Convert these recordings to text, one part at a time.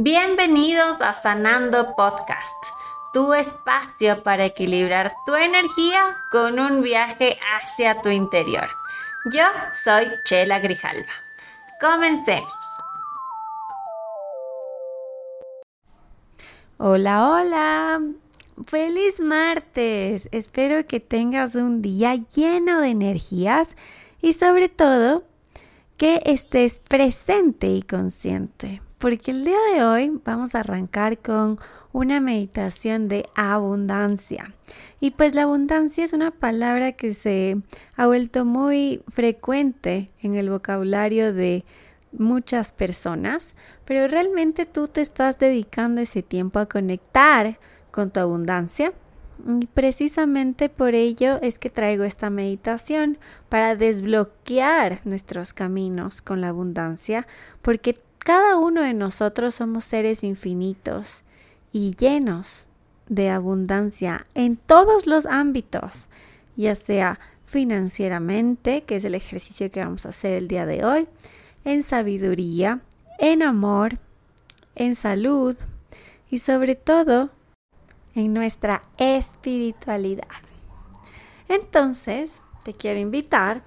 Bienvenidos a Sanando Podcast, tu espacio para equilibrar tu energía con un viaje hacia tu interior. Yo soy Chela Grijalva. Comencemos. Hola, hola. Feliz martes. Espero que tengas un día lleno de energías y sobre todo que estés presente y consciente porque el día de hoy vamos a arrancar con una meditación de abundancia. Y pues la abundancia es una palabra que se ha vuelto muy frecuente en el vocabulario de muchas personas, pero realmente tú te estás dedicando ese tiempo a conectar con tu abundancia. Y precisamente por ello es que traigo esta meditación para desbloquear nuestros caminos con la abundancia, porque cada uno de nosotros somos seres infinitos y llenos de abundancia en todos los ámbitos, ya sea financieramente, que es el ejercicio que vamos a hacer el día de hoy, en sabiduría, en amor, en salud y sobre todo en nuestra espiritualidad. Entonces, te quiero invitar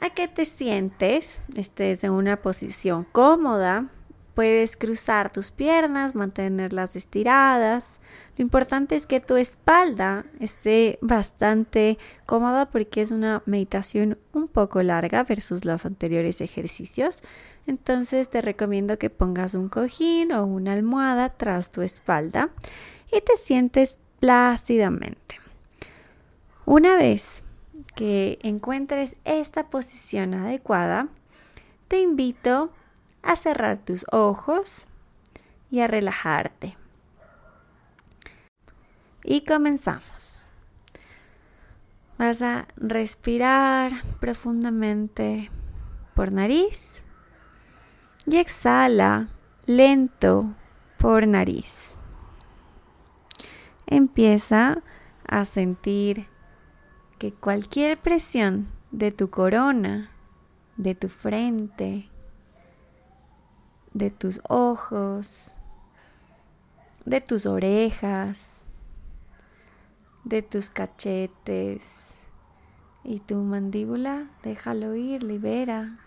a que te sientes, estés en una posición cómoda, puedes cruzar tus piernas, mantenerlas estiradas. Lo importante es que tu espalda esté bastante cómoda porque es una meditación un poco larga versus los anteriores ejercicios. Entonces te recomiendo que pongas un cojín o una almohada tras tu espalda y te sientes plácidamente. Una vez que encuentres esta posición adecuada, te invito a cerrar tus ojos y a relajarte. Y comenzamos. Vas a respirar profundamente por nariz y exhala lento por nariz. Empieza a sentir que cualquier presión de tu corona, de tu frente, de tus ojos, de tus orejas, de tus cachetes y tu mandíbula, déjalo ir, libera.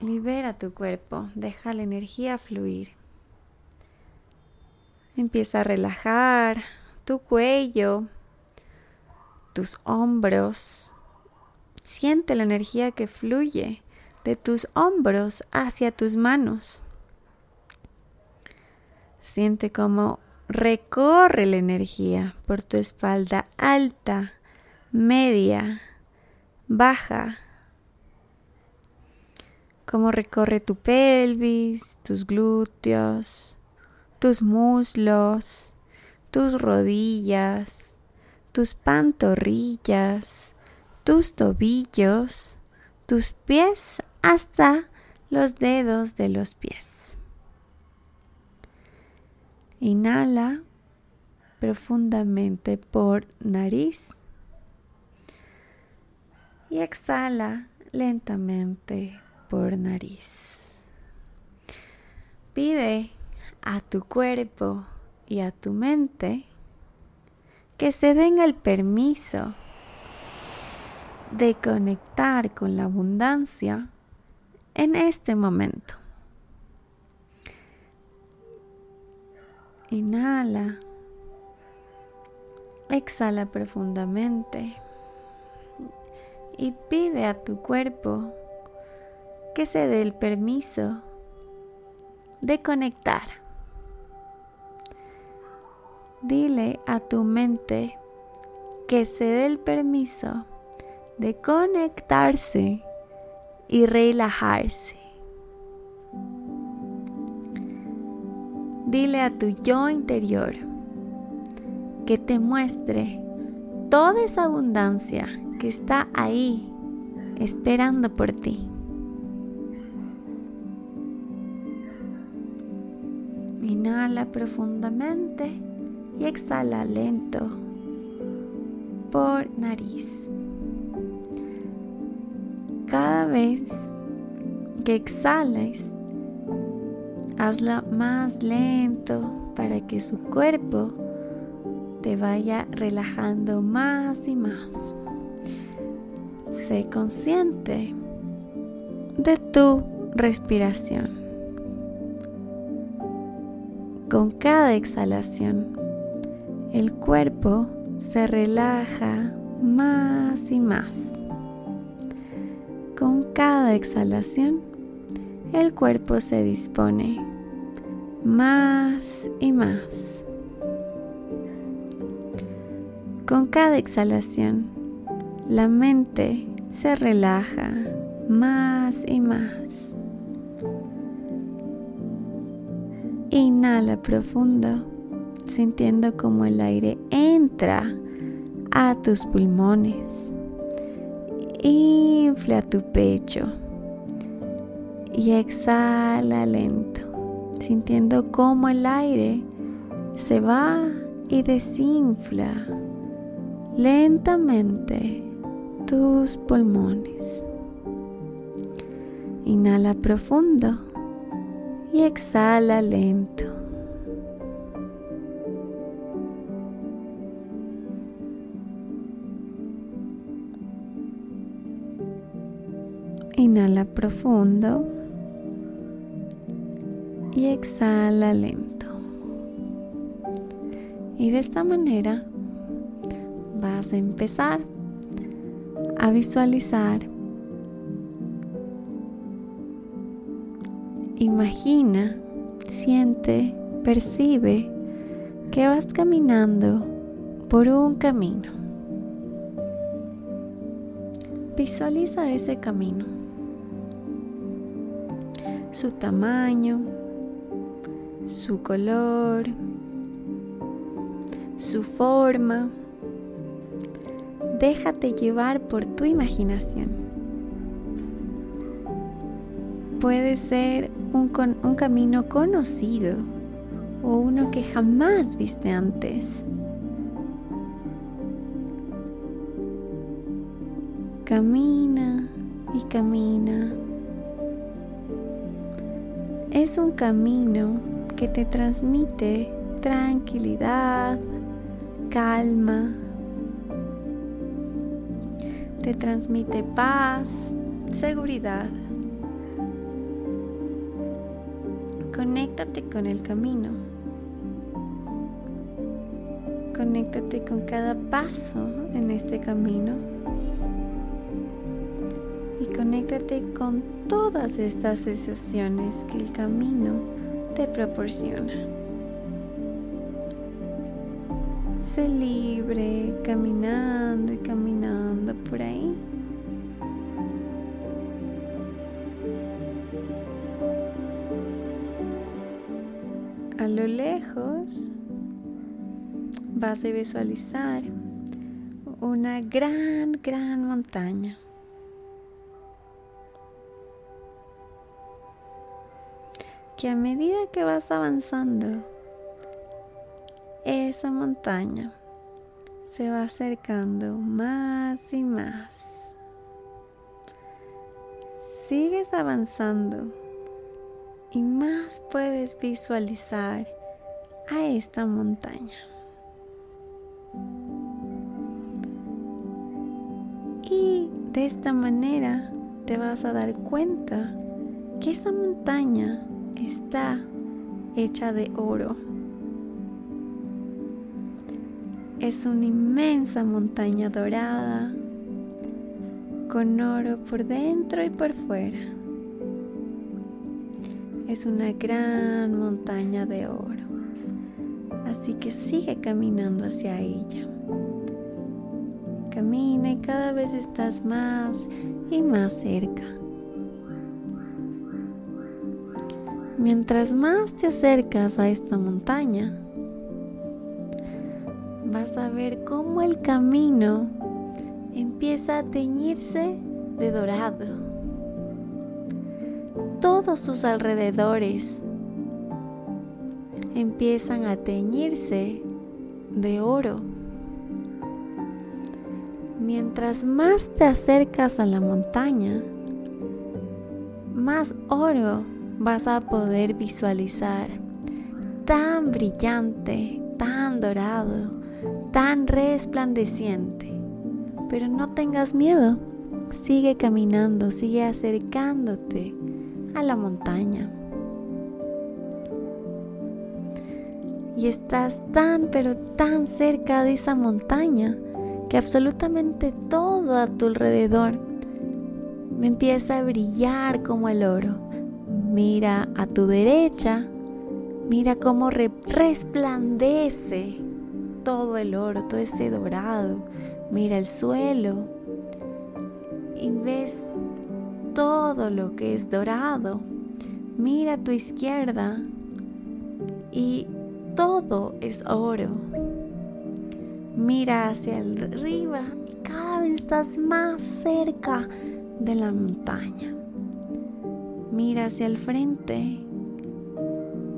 Libera tu cuerpo, deja la energía fluir. Empieza a relajar tu cuello, tus hombros. Siente la energía que fluye de tus hombros hacia tus manos. Siente cómo recorre la energía por tu espalda alta, media, baja. Cómo recorre tu pelvis, tus glúteos, tus muslos, tus rodillas, tus pantorrillas, tus tobillos, tus pies hasta los dedos de los pies. Inhala profundamente por nariz y exhala lentamente por nariz. Pide a tu cuerpo y a tu mente que se den el permiso de conectar con la abundancia en este momento. Inhala. Exhala profundamente y pide a tu cuerpo que se dé el permiso de conectar dile a tu mente que se dé el permiso de conectarse y relajarse. Dile a tu yo interior que te muestre toda esa abundancia que está ahí esperando por ti. Inhala profundamente exhala lento por nariz. Cada vez que exhales, hazla más lento para que su cuerpo te vaya relajando más y más. Sé consciente de tu respiración. Con cada exhalación, el cuerpo se relaja más y más. Con cada exhalación, el cuerpo se dispone más y más. Con cada exhalación, la mente se relaja más y más. Inhala profundo, sintiendo como el aire entra a tus pulmones. Infla tu pecho y exhala lento, sintiendo como el aire se va y desinfla lentamente tus pulmones. Inhala profundo y exhala lento. Inhala profundo y exhala lento. Y de esta manera vas a empezar a visualizar. Imagina, siente, percibe que vas caminando por un camino. Visualiza ese camino, su tamaño, su color, su forma. Déjate llevar por tu imaginación. Puede ser un, un camino conocido o uno que jamás viste antes. Camina y camina. Es un camino que te transmite tranquilidad, calma, te transmite paz, seguridad. Conéctate con el camino. Conéctate con cada paso en este camino. Conéctate con todas estas sensaciones que el camino te proporciona. Sé libre caminando y caminando por ahí. A lo lejos vas a visualizar una gran, gran montaña. Que a medida que vas avanzando, esa montaña se va acercando más y más. Sigues avanzando y más puedes visualizar a esta montaña. Y de esta manera te vas a dar cuenta que esa montaña está hecha de oro. Es una inmensa montaña dorada con oro por dentro y por fuera. Es una gran montaña de oro. Así que sigue caminando hacia ella. Camina y cada vez estás más y más cerca. Mientras más te acercas a esta montaña, vas a ver cómo el camino empieza a teñirse de dorado. Todos sus alrededores empiezan a teñirse de oro. Mientras más te acercas a la montaña, más oro vas a poder visualizar tan brillante, tan dorado, tan resplandeciente. Pero no tengas miedo, sigue caminando, sigue acercándote a la montaña. Y estás tan, pero tan cerca de esa montaña que absolutamente todo a tu alrededor empieza a brillar como el oro. Mira a tu derecha, mira cómo resplandece todo el oro, todo ese dorado. Mira el suelo y ves todo lo que es dorado. Mira a tu izquierda y todo es oro. Mira hacia arriba y cada vez estás más cerca de la montaña. Mira hacia el frente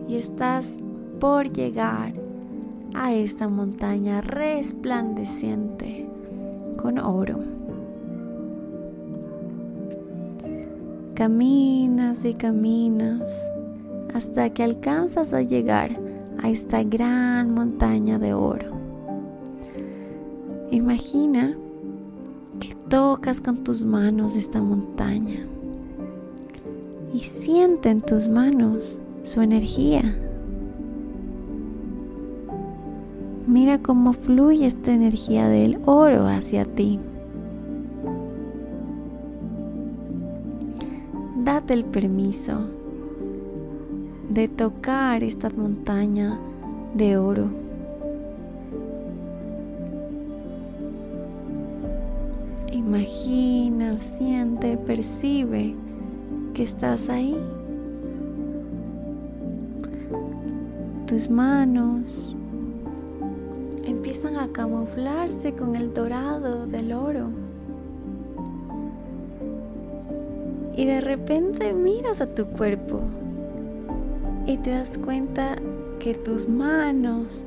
y estás por llegar a esta montaña resplandeciente con oro. Caminas y caminas hasta que alcanzas a llegar a esta gran montaña de oro. Imagina que tocas con tus manos esta montaña y siente en tus manos su energía. Mira cómo fluye esta energía del oro hacia ti. Date el permiso de tocar esta montaña de oro. Imagina, siente, percibe que estás ahí. Tus manos empiezan a camuflarse con el dorado del oro. Y de repente miras a tu cuerpo y te das cuenta que tus manos,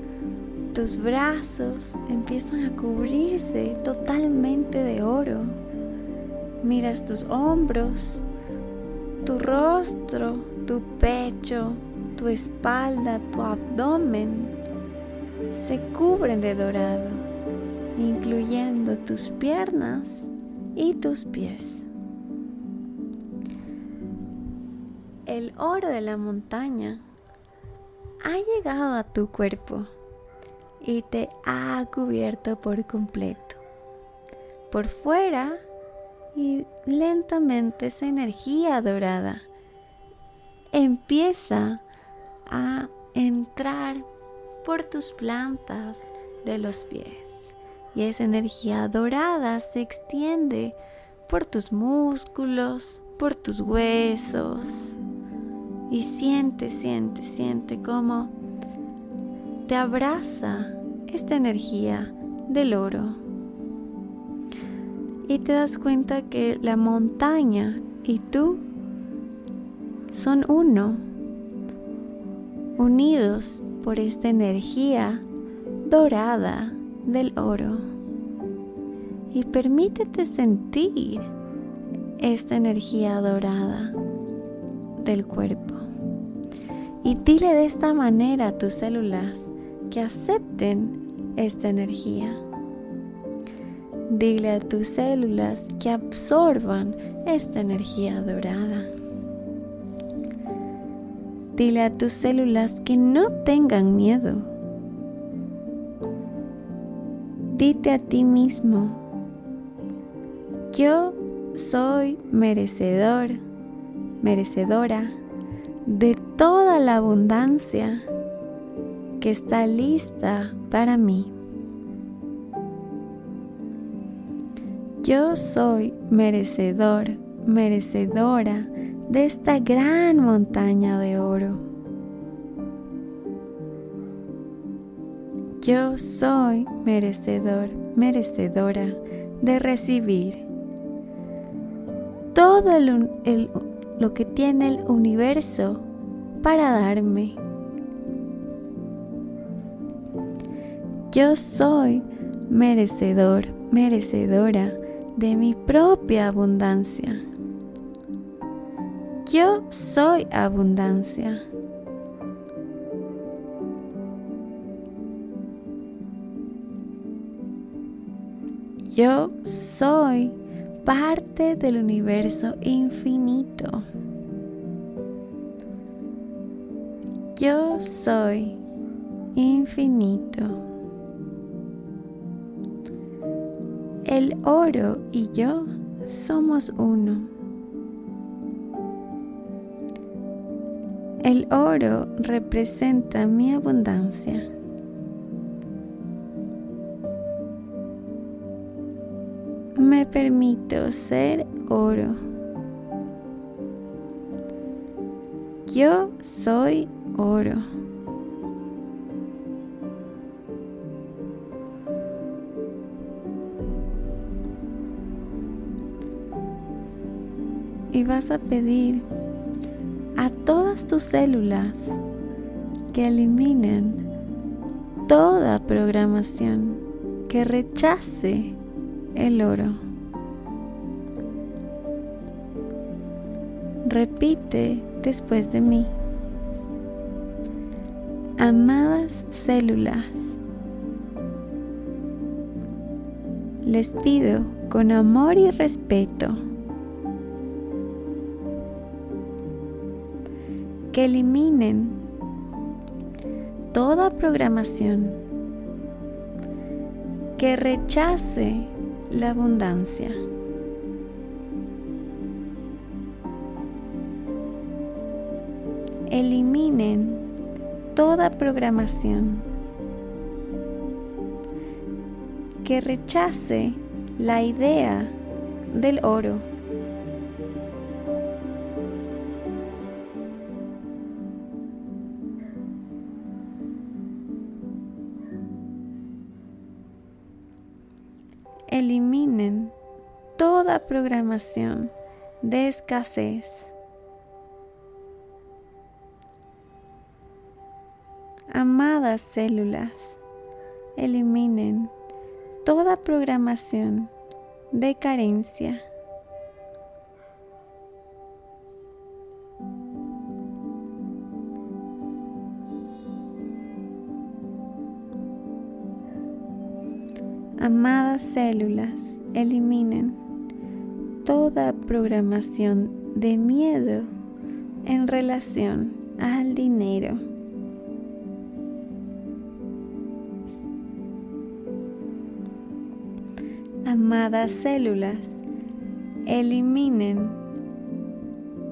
tus brazos empiezan a cubrirse totalmente de oro. Miras tus hombros, tu rostro, tu pecho, tu espalda, tu abdomen se cubren de dorado, incluyendo tus piernas y tus pies. El oro de la montaña ha llegado a tu cuerpo y te ha cubierto por completo. Por fuera y lentamente esa energía dorada empieza a entrar por tus plantas de los pies. Y esa energía dorada se extiende por tus músculos, por tus huesos. Y siente, siente, siente cómo te abraza esta energía del oro y te das cuenta que la montaña y tú son uno, unidos por esta energía dorada del oro. Y permítete sentir esta energía dorada del cuerpo. Y dile de esta manera a tus células que acepten esta energía. Dile a tus células que absorban esta energía dorada. Dile a tus células que no tengan miedo. Dite a ti mismo, yo soy merecedor, merecedora de toda la abundancia que está lista para mí. Yo soy merecedor, merecedora de esta gran montaña de oro. Yo soy merecedor, merecedora de recibir todo lo que tiene el universo para darme. Yo soy merecedor, merecedora de mi propia abundancia. Yo soy abundancia. Yo soy parte del universo infinito. Yo soy infinito. El oro y yo somos uno. El oro representa mi abundancia. Me permito ser oro. Yo soy oro. Vas a pedir a todas tus células que eliminen toda programación que rechace el oro. Repite después de mí. Amadas células, les pido con amor y respeto que eliminen toda programación que rechace la abundancia. Eliminen toda programación que rechace la idea del oro. Eliminen toda programación de escasez. Amadas células, eliminen toda programación de carencia. Amadas células, eliminen toda programación de miedo en relación al dinero. Amadas células, eliminen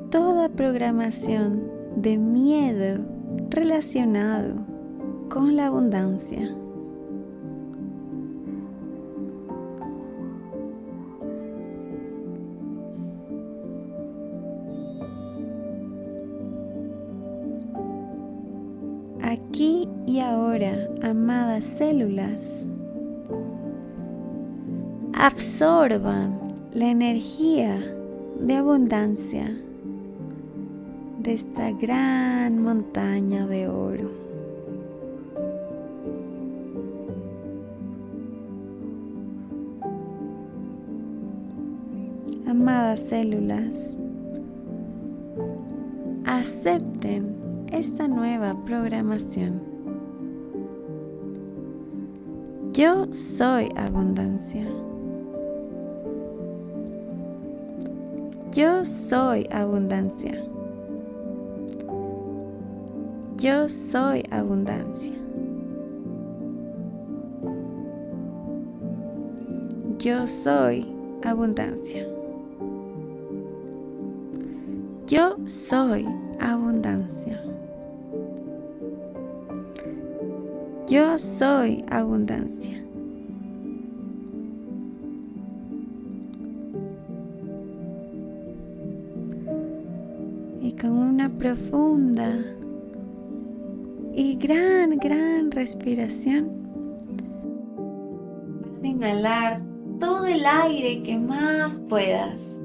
toda programación de miedo relacionado con la abundancia. Células, absorban la energía de abundancia de esta gran montaña de oro. Amadas células, acepten esta nueva programación. Yo soy abundancia. Yo soy abundancia. Yo soy abundancia. Yo soy abundancia. Yo soy abundancia. Yo soy abundancia. Y con una profunda y gran, gran respiración, vas a inhalar todo el aire que más puedas.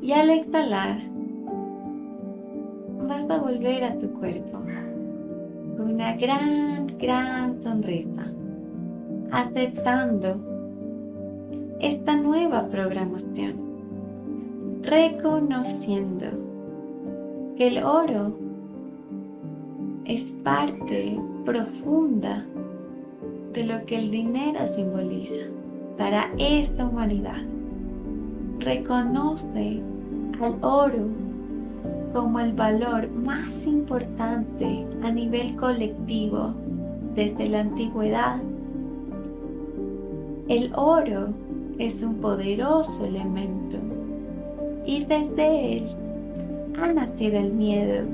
Y al exhalar, vas a volver a tu cuerpo una gran, gran sonrisa, aceptando esta nueva programación, reconociendo que el oro es parte profunda de lo que el dinero simboliza para esta humanidad. Reconoce al oro como el valor más importante a nivel colectivo desde la antigüedad. El oro es un poderoso elemento y desde él ha nacido el miedo,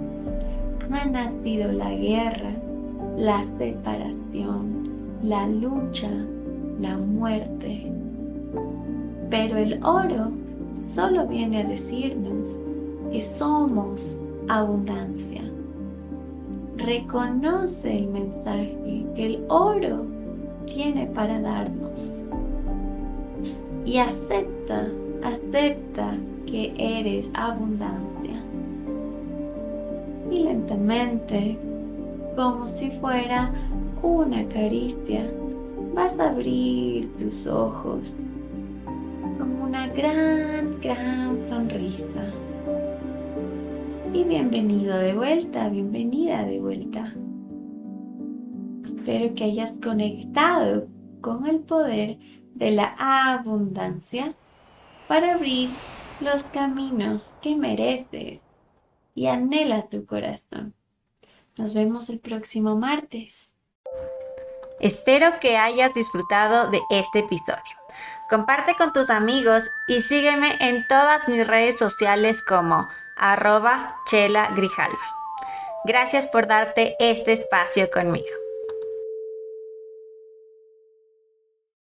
ha nacido la guerra, la separación, la lucha, la muerte. Pero el oro solo viene a decirnos somos abundancia. Reconoce el mensaje que el oro tiene para darnos. Y acepta, acepta que eres abundancia. Y lentamente, como si fuera una caricia, vas a abrir tus ojos como una gran, gran sonrisa. Y bienvenido de vuelta, bienvenida de vuelta. Espero que hayas conectado con el poder de la abundancia para abrir los caminos que mereces y anhela tu corazón. Nos vemos el próximo martes. Espero que hayas disfrutado de este episodio. Comparte con tus amigos y sígueme en todas mis redes sociales como arroba chela grijalva. Gracias por darte este espacio conmigo.